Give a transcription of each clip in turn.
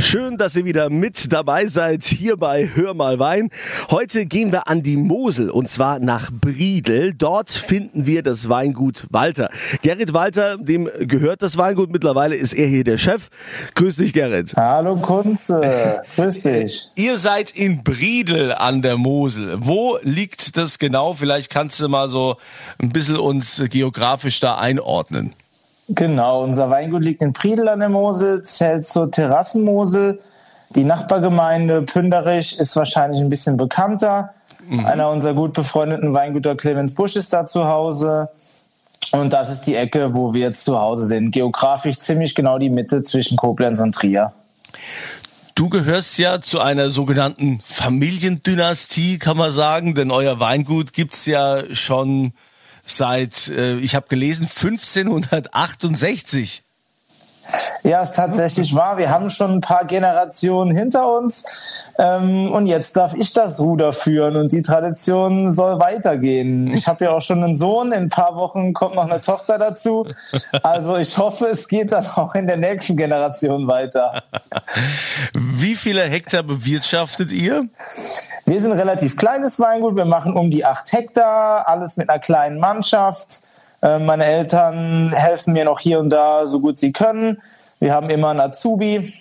Schön, dass ihr wieder mit dabei seid hier bei Hör mal Wein. Heute gehen wir an die Mosel und zwar nach Briedel. Dort finden wir das Weingut Walter. Gerrit Walter, dem gehört das Weingut. Mittlerweile ist er hier der Chef. Grüß dich, Gerrit. Hallo Kunze. Grüß dich. Ihr seid in Briedel an der Mosel. Wo liegt das genau? Vielleicht kannst du mal so ein bisschen uns geografisch da einordnen. Genau, unser Weingut liegt in Priedel an der Mosel, zählt zur Terrassenmosel. Die Nachbargemeinde Pünderich ist wahrscheinlich ein bisschen bekannter. Mhm. Einer unserer gut befreundeten Weingüter Clemens Busch ist da zu Hause. Und das ist die Ecke, wo wir jetzt zu Hause sind. Geografisch ziemlich genau die Mitte zwischen Koblenz und Trier. Du gehörst ja zu einer sogenannten Familiendynastie, kann man sagen, denn euer Weingut gibt's ja schon seit, äh, ich habe gelesen, 1568. Ja, ist tatsächlich wahr. Wir haben schon ein paar Generationen hinter uns. Ähm, und jetzt darf ich das Ruder führen und die Tradition soll weitergehen. Ich habe ja auch schon einen Sohn, in ein paar Wochen kommt noch eine Tochter dazu. Also ich hoffe, es geht dann auch in der nächsten Generation weiter. Wie viele Hektar bewirtschaftet ihr? Wir sind ein relativ kleines Weingut. Wir machen um die acht Hektar, alles mit einer kleinen Mannschaft. Äh, meine Eltern helfen mir noch hier und da so gut sie können. Wir haben immer einen Azubi,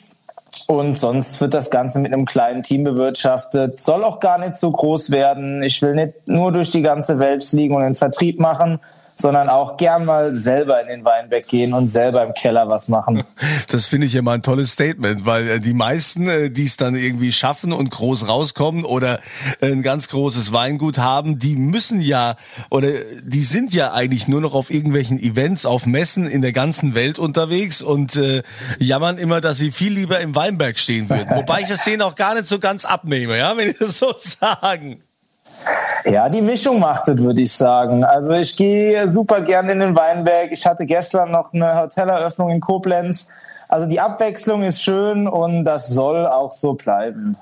und sonst wird das Ganze mit einem kleinen Team bewirtschaftet. Soll auch gar nicht so groß werden. Ich will nicht nur durch die ganze Welt fliegen und den Vertrieb machen, sondern auch gern mal selber in den Weinberg gehen und selber im Keller was machen. Das finde ich immer ein tolles Statement, weil äh, die meisten, äh, die es dann irgendwie schaffen und groß rauskommen oder äh, ein ganz großes Weingut haben, die müssen ja oder die sind ja eigentlich nur noch auf irgendwelchen Events, auf Messen in der ganzen Welt unterwegs und äh, jammern immer, dass sie viel lieber im Weinberg stehen würden. Wobei ich das denen auch gar nicht so ganz abnehme, ja, wenn ich das so sagen. Ja, die Mischung macht es, würde ich sagen. Also ich gehe super gerne in den Weinberg. Ich hatte gestern noch eine Hoteleröffnung in Koblenz. Also die Abwechslung ist schön und das soll auch so bleiben.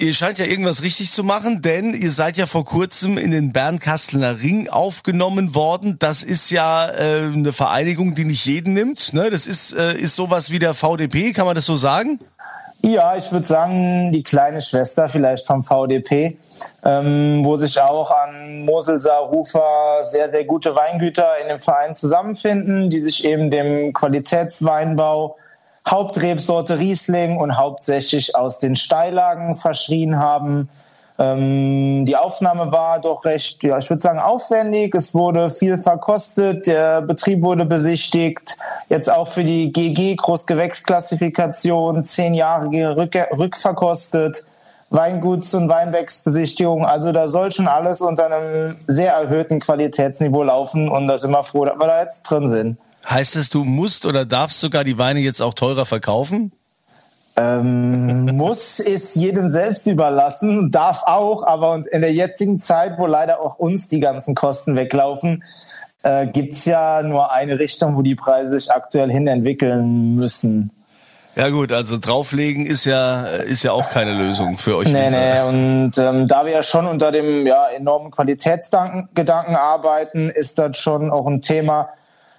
Ihr scheint ja irgendwas richtig zu machen, denn ihr seid ja vor kurzem in den Bernkastler Ring aufgenommen worden. Das ist ja äh, eine Vereinigung, die nicht jeden nimmt. Ne? Das ist, äh, ist sowas wie der VDP, kann man das so sagen? Ja, ich würde sagen, die kleine Schwester vielleicht vom VDP, ähm, wo sich auch an Moselsaar, Rufer sehr, sehr gute Weingüter in dem Verein zusammenfinden, die sich eben dem Qualitätsweinbau Hauptrebsorte Riesling und hauptsächlich aus den Steillagen verschrien haben. Ähm, die Aufnahme war doch recht, ja, ich würde sagen, aufwendig. Es wurde viel verkostet, der Betrieb wurde besichtigt. Jetzt auch für die GG Großgewächsklassifikation zehn Jahre rück, rückverkostet. Weinguts- und Weinbergsbesichtigung. Also da soll schon alles unter einem sehr erhöhten Qualitätsniveau laufen und da sind wir froh, dass wir da jetzt drin sind. Heißt es, du musst oder darfst sogar die Weine jetzt auch teurer verkaufen? Ähm, muss ist jedem selbst überlassen, darf auch, aber in der jetzigen Zeit, wo leider auch uns die ganzen Kosten weglaufen, äh, gibt's ja nur eine Richtung, wo die Preise sich aktuell hin entwickeln müssen. Ja gut, also drauflegen ist ja ist ja auch keine Lösung für euch. Nee, nee, und ähm, da wir ja schon unter dem ja, enormen Qualitätsgedanken arbeiten, ist das schon auch ein Thema,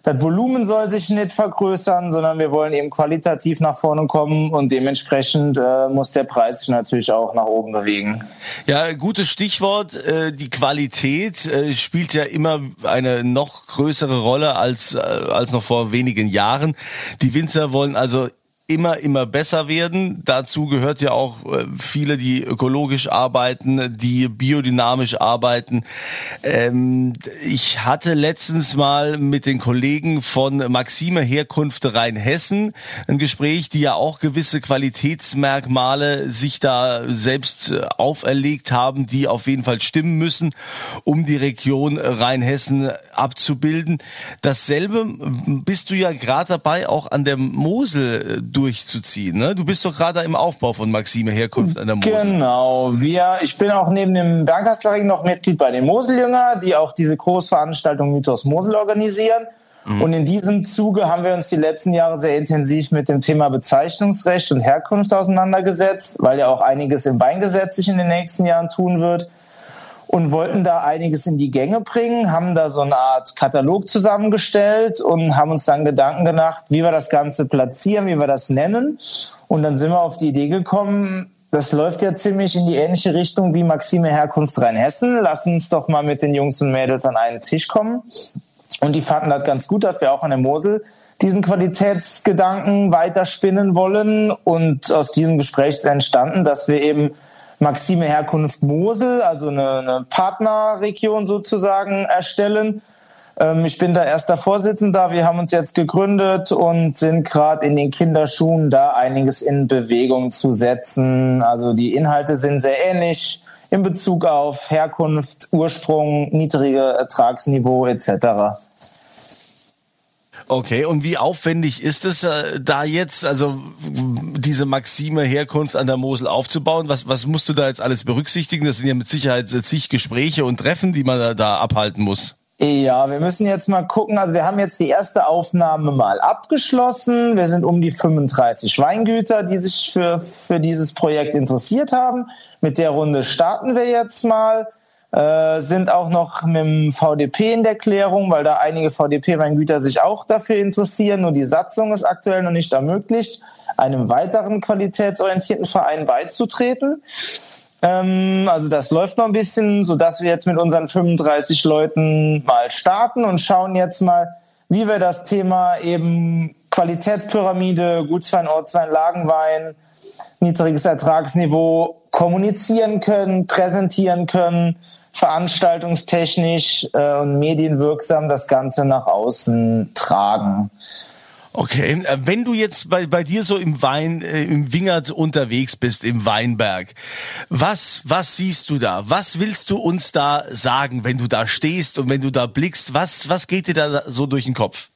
das Volumen soll sich nicht vergrößern, sondern wir wollen eben qualitativ nach vorne kommen und dementsprechend äh, muss der Preis sich natürlich auch nach oben bewegen. Ja, gutes Stichwort. Äh, die Qualität äh, spielt ja immer eine noch größere Rolle als, äh, als noch vor wenigen Jahren. Die Winzer wollen also immer, immer besser werden. Dazu gehört ja auch äh, viele, die ökologisch arbeiten, die biodynamisch arbeiten. Ähm, ich hatte letztens mal mit den Kollegen von Maxime Herkunft Rheinhessen ein Gespräch, die ja auch gewisse Qualitätsmerkmale sich da selbst äh, auferlegt haben, die auf jeden Fall stimmen müssen, um die Region Rheinhessen abzubilden. Dasselbe bist du ja gerade dabei, auch an der Mosel äh, durchzuziehen. Ne? Du bist doch gerade im Aufbau von Maxime Herkunft an der Mosel. Genau. Wir, ich bin auch neben dem Bernkastlerring noch Mitglied bei den Moseljünger, die auch diese Großveranstaltung Mythos Mosel organisieren. Mhm. Und in diesem Zuge haben wir uns die letzten Jahre sehr intensiv mit dem Thema Bezeichnungsrecht und Herkunft auseinandergesetzt, weil ja auch einiges im Weingesetz sich in den nächsten Jahren tun wird. Und wollten da einiges in die Gänge bringen, haben da so eine Art Katalog zusammengestellt und haben uns dann Gedanken gemacht, wie wir das Ganze platzieren, wie wir das nennen. Und dann sind wir auf die Idee gekommen, das läuft ja ziemlich in die ähnliche Richtung wie Maxime Herkunft Rheinhessen. Lass uns doch mal mit den Jungs und Mädels an einen Tisch kommen. Und die fanden das ganz gut, dass wir auch an der Mosel diesen Qualitätsgedanken weiterspinnen wollen. Und aus diesem Gespräch ist entstanden, dass wir eben Maxime Herkunft Mosel, also eine, eine Partnerregion sozusagen, erstellen. Ähm, ich bin da erster Vorsitzender. Wir haben uns jetzt gegründet und sind gerade in den Kinderschuhen da einiges in Bewegung zu setzen. Also die Inhalte sind sehr ähnlich in Bezug auf Herkunft, Ursprung, niedrige Ertragsniveau etc. Okay, und wie aufwendig ist es äh, da jetzt, also diese Maxime Herkunft an der Mosel aufzubauen? Was, was musst du da jetzt alles berücksichtigen? Das sind ja mit Sicherheit zig Gespräche und Treffen, die man da, da abhalten muss. Ja, wir müssen jetzt mal gucken. Also wir haben jetzt die erste Aufnahme mal abgeschlossen. Wir sind um die 35 Weingüter, die sich für, für dieses Projekt interessiert haben. Mit der Runde starten wir jetzt mal. Äh, sind auch noch mit dem VDP in der Klärung, weil da einige VDP-Weingüter sich auch dafür interessieren. Nur die Satzung ist aktuell noch nicht ermöglicht, einem weiteren qualitätsorientierten Verein beizutreten. Ähm, also das läuft noch ein bisschen, so dass wir jetzt mit unseren 35 Leuten mal starten und schauen jetzt mal, wie wir das Thema eben Qualitätspyramide, Gutswein, Ortswein, Lagenwein, niedriges Ertragsniveau kommunizieren können, präsentieren können veranstaltungstechnisch äh, und medienwirksam das Ganze nach außen tragen. Okay, äh, wenn du jetzt bei, bei dir so im Wein, äh, im Wingert unterwegs bist, im Weinberg, was, was siehst du da? Was willst du uns da sagen, wenn du da stehst und wenn du da blickst? Was, was geht dir da so durch den Kopf?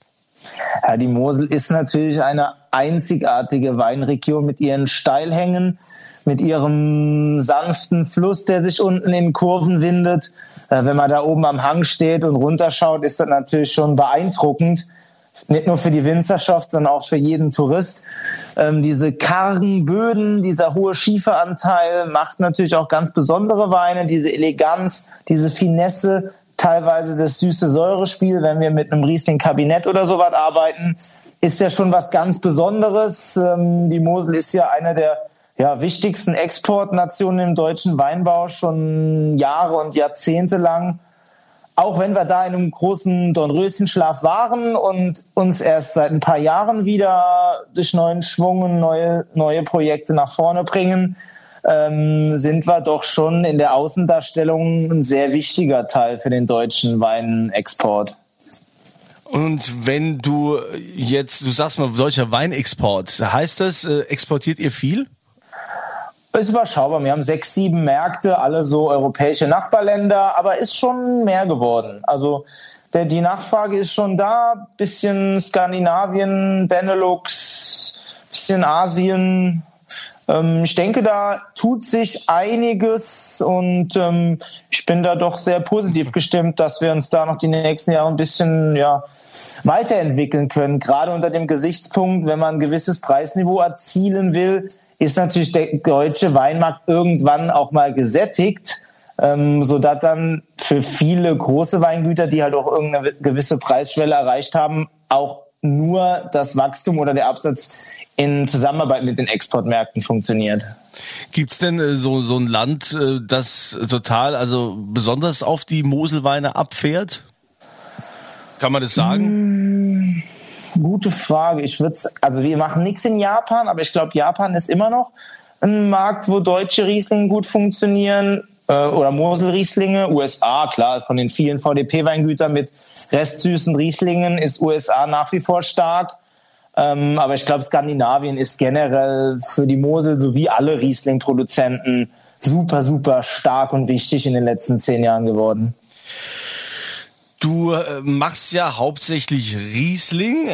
Ja, die Mosel ist natürlich eine einzigartige Weinregion mit ihren Steilhängen, mit ihrem sanften Fluss, der sich unten in Kurven windet. Äh, wenn man da oben am Hang steht und runterschaut, ist das natürlich schon beeindruckend. Nicht nur für die Winzerschaft, sondern auch für jeden Tourist. Ähm, diese kargen Böden, dieser hohe Schieferanteil macht natürlich auch ganz besondere Weine. Diese Eleganz, diese Finesse, teilweise das süße Säurespiel, wenn wir mit einem Riesling-Kabinett oder sowas arbeiten, ist ja schon was ganz Besonderes. Ähm, die Mosel ist ja eine der ja, wichtigsten Exportnationen im deutschen Weinbau schon Jahre und Jahrzehnte lang. Auch wenn wir da in einem großen Dornröschenschlaf waren und uns erst seit ein paar Jahren wieder durch neuen Schwung und neue, neue Projekte nach vorne bringen, ähm, sind wir doch schon in der Außendarstellung ein sehr wichtiger Teil für den deutschen Weinexport. Und wenn du jetzt, du sagst mal, deutscher Weinexport, heißt das, äh, exportiert ihr viel? ist überschaubar. Wir haben sechs, sieben Märkte, alle so europäische Nachbarländer, aber ist schon mehr geworden. Also der, die Nachfrage ist schon da. Bisschen Skandinavien, Benelux, bisschen Asien. Ähm, ich denke, da tut sich einiges und ähm, ich bin da doch sehr positiv gestimmt, dass wir uns da noch die nächsten Jahre ein bisschen ja, weiterentwickeln können. Gerade unter dem Gesichtspunkt, wenn man ein gewisses Preisniveau erzielen will, ist natürlich der deutsche Weinmarkt irgendwann auch mal gesättigt, ähm, sodass dann für viele große Weingüter, die halt auch irgendeine gewisse Preisschwelle erreicht haben, auch nur das Wachstum oder der Absatz in Zusammenarbeit mit den Exportmärkten funktioniert. Gibt's denn äh, so, so ein Land, äh, das total, also besonders auf die Moselweine abfährt? Kann man das sagen? Hm. Gute Frage. Ich würde also wir machen nichts in Japan, aber ich glaube, Japan ist immer noch ein Markt, wo deutsche Rieslinge gut funktionieren äh, oder Moselrieslinge. USA, klar, von den vielen VDP-Weingütern mit restsüßen Rieslingen ist USA nach wie vor stark. Ähm, aber ich glaube, Skandinavien ist generell für die Mosel sowie alle Riesling-Produzenten super, super stark und wichtig in den letzten zehn Jahren geworden. Du äh, machst ja hauptsächlich Riesling.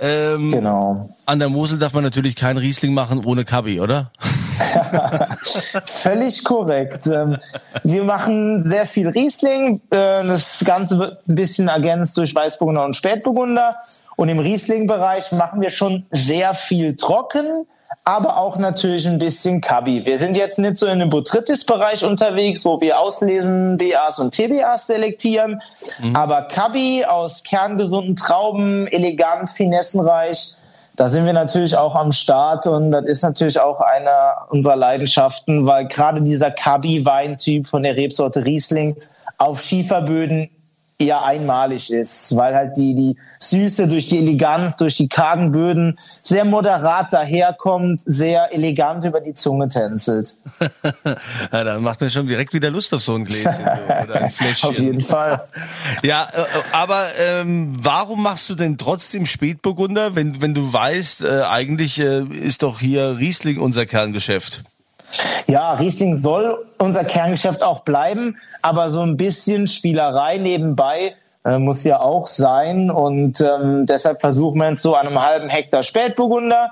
Ähm, genau. An der Mosel darf man natürlich kein Riesling machen ohne Kabi, oder? Völlig korrekt. Ähm, wir machen sehr viel Riesling. Äh, das Ganze wird ein bisschen ergänzt durch Weißburgunder und Spätburgunder. Und im Riesling-Bereich machen wir schon sehr viel trocken, aber auch natürlich ein bisschen Kabi. Wir sind jetzt nicht so in dem Botrytis-Bereich unterwegs, wo wir auslesen, BAs und TBAs selektieren, mhm. aber Kabi aus kerngesunden Trauben, elegant, finessenreich, da sind wir natürlich auch am Start und das ist natürlich auch eine unserer Leidenschaften, weil gerade dieser Kabi-Weintyp von der Rebsorte Riesling auf Schieferböden eher einmalig ist, weil halt die, die Süße durch die Eleganz, durch die kargen Böden sehr moderat daherkommt, sehr elegant über die Zunge tänzelt. ja, da macht man schon direkt wieder Lust auf so ein Gläschen oder ein Fläschchen. auf jeden Fall. Ja, äh, aber ähm, warum machst du denn trotzdem Spätburgunder, wenn, wenn du weißt, äh, eigentlich äh, ist doch hier Riesling unser Kerngeschäft? Ja, Riesling soll unser Kerngeschäft auch bleiben, aber so ein bisschen Spielerei nebenbei äh, muss ja auch sein. Und ähm, deshalb versuchen wir jetzt so an einem halben Hektar Spätburgunder.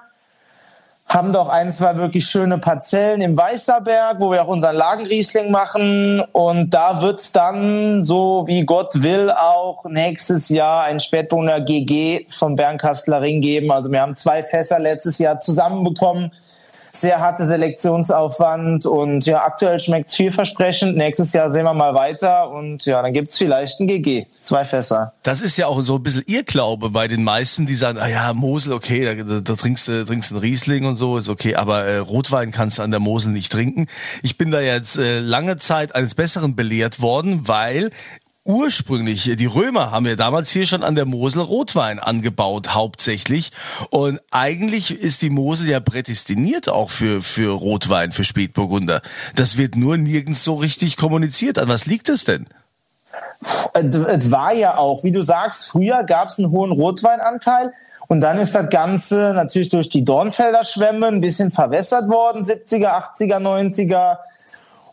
Haben doch ein, zwei wirklich schöne Parzellen im Weißerberg, wo wir auch unseren Lagenriesling machen. Und da wird's dann, so wie Gott will, auch nächstes Jahr ein Spätburgunder GG vom Bernkastler Ring geben. Also wir haben zwei Fässer letztes Jahr zusammenbekommen sehr harte Selektionsaufwand und ja, aktuell schmeckt es vielversprechend. Nächstes Jahr sehen wir mal weiter und ja, dann gibt's vielleicht ein GG, zwei Fässer. Das ist ja auch so ein bisschen Irrglaube bei den meisten, die sagen, ah ja, Mosel, okay, da, da trinkst du trinkst einen Riesling und so, ist okay, aber äh, Rotwein kannst du an der Mosel nicht trinken. Ich bin da jetzt äh, lange Zeit eines Besseren belehrt worden, weil ursprünglich, die Römer haben ja damals hier schon an der Mosel Rotwein angebaut, hauptsächlich. Und eigentlich ist die Mosel ja prädestiniert auch für, für Rotwein, für Spätburgunder. Das wird nur nirgends so richtig kommuniziert. An was liegt es denn? Es war ja auch, wie du sagst, früher gab es einen hohen Rotweinanteil. Und dann ist das Ganze natürlich durch die Dornfelder Schwämme ein bisschen verwässert worden, 70er, 80er, 90er.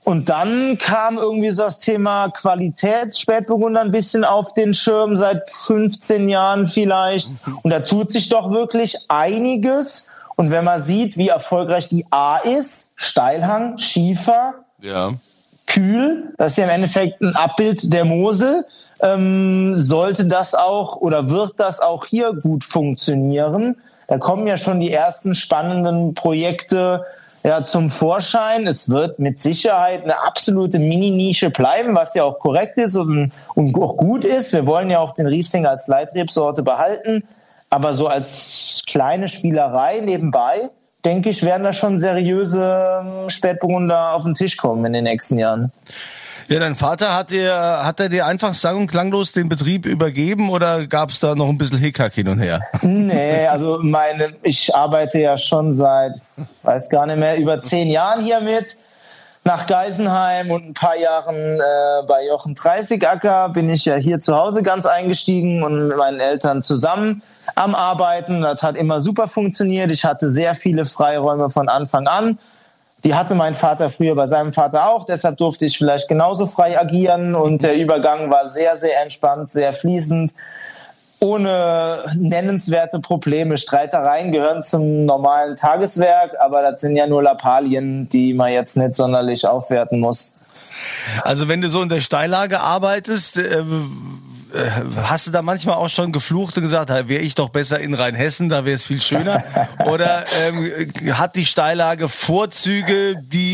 Und dann kam irgendwie so das Thema Qualitätsspätburgunder ein bisschen auf den Schirm, seit 15 Jahren vielleicht. Und da tut sich doch wirklich einiges. Und wenn man sieht, wie erfolgreich die A ist, Steilhang, Schiefer, ja. kühl, das ist ja im Endeffekt ein Abbild der Mosel, ähm, sollte das auch oder wird das auch hier gut funktionieren. Da kommen ja schon die ersten spannenden Projekte ja, zum Vorschein. Es wird mit Sicherheit eine absolute Mini-Nische bleiben, was ja auch korrekt ist und, und auch gut ist. Wir wollen ja auch den Riesling als Leitrebsorte behalten. Aber so als kleine Spielerei nebenbei, denke ich, werden da schon seriöse ähm, Spätburgunder auf den Tisch kommen in den nächsten Jahren. Ja, dein Vater hat dir, hat er dir einfach sang- und klanglos den Betrieb übergeben oder gab es da noch ein bisschen Hickhack hin und her? Nee, also meine, ich arbeite ja schon seit, weiß gar nicht mehr, über zehn Jahren hier mit. Nach Geisenheim und ein paar Jahren äh, bei Jochen Dreißigacker bin ich ja hier zu Hause ganz eingestiegen und mit meinen Eltern zusammen am Arbeiten. Das hat immer super funktioniert. Ich hatte sehr viele Freiräume von Anfang an die hatte mein Vater früher bei seinem Vater auch, deshalb durfte ich vielleicht genauso frei agieren und der Übergang war sehr, sehr entspannt, sehr fließend, ohne nennenswerte Probleme. Streitereien gehören zum normalen Tageswerk, aber das sind ja nur Lappalien, die man jetzt nicht sonderlich aufwerten muss. Also wenn du so in der Steillage arbeitest, äh, hast du da manchmal auch schon geflucht und gesagt, wäre ich doch besser in Rheinhessen, da wäre es viel schöner? Oder ähm, hat die Steillage Vorzüge, die,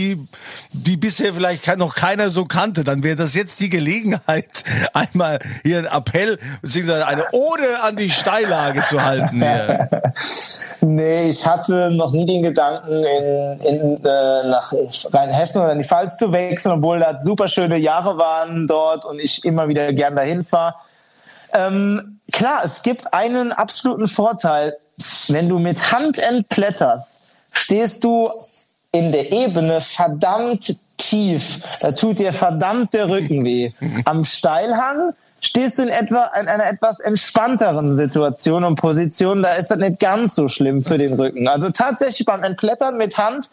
die bisher vielleicht noch keiner so kannte? Dann wäre das jetzt die Gelegenheit, einmal hier einen Appell beziehungsweise eine Ode an die Steillage zu halten. Hier. nee, ich hatte noch nie den Gedanken, in, in, äh, nach Rheinhessen oder in die Pfalz zu wechseln, obwohl das super schöne Jahre waren dort und ich immer wieder gern dahin fahre. Ähm, klar, es gibt einen absoluten Vorteil. Wenn du mit Hand entblätterst, stehst du in der Ebene verdammt tief. Da tut dir verdammt der Rücken weh. Am Steilhang stehst du in etwa in einer etwas entspannteren Situation und Position. Da ist das nicht ganz so schlimm für den Rücken. Also tatsächlich beim Entblättern mit Hand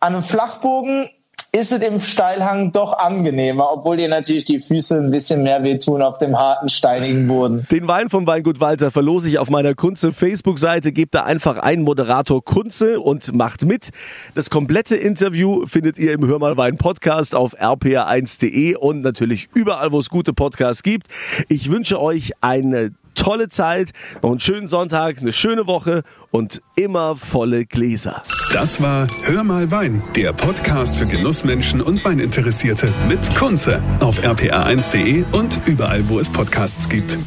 an einem Flachbogen ist es im Steilhang doch angenehmer, obwohl dir natürlich die Füße ein bisschen mehr wehtun auf dem harten, steinigen Boden. Den Wein vom Weingut Walter verlose ich auf meiner Kunze Facebook-Seite. Gebt da einfach einen Moderator Kunze und macht mit. Das komplette Interview findet ihr im Hör mal Wein Podcast auf rpa1.de und natürlich überall, wo es gute Podcasts gibt. Ich wünsche euch eine tolle Zeit, noch einen schönen Sonntag, eine schöne Woche und immer volle Gläser. Das war Hör mal Wein, der Podcast für Genussmenschen und Weininteressierte mit Kunze auf rpa1.de und überall, wo es Podcasts gibt.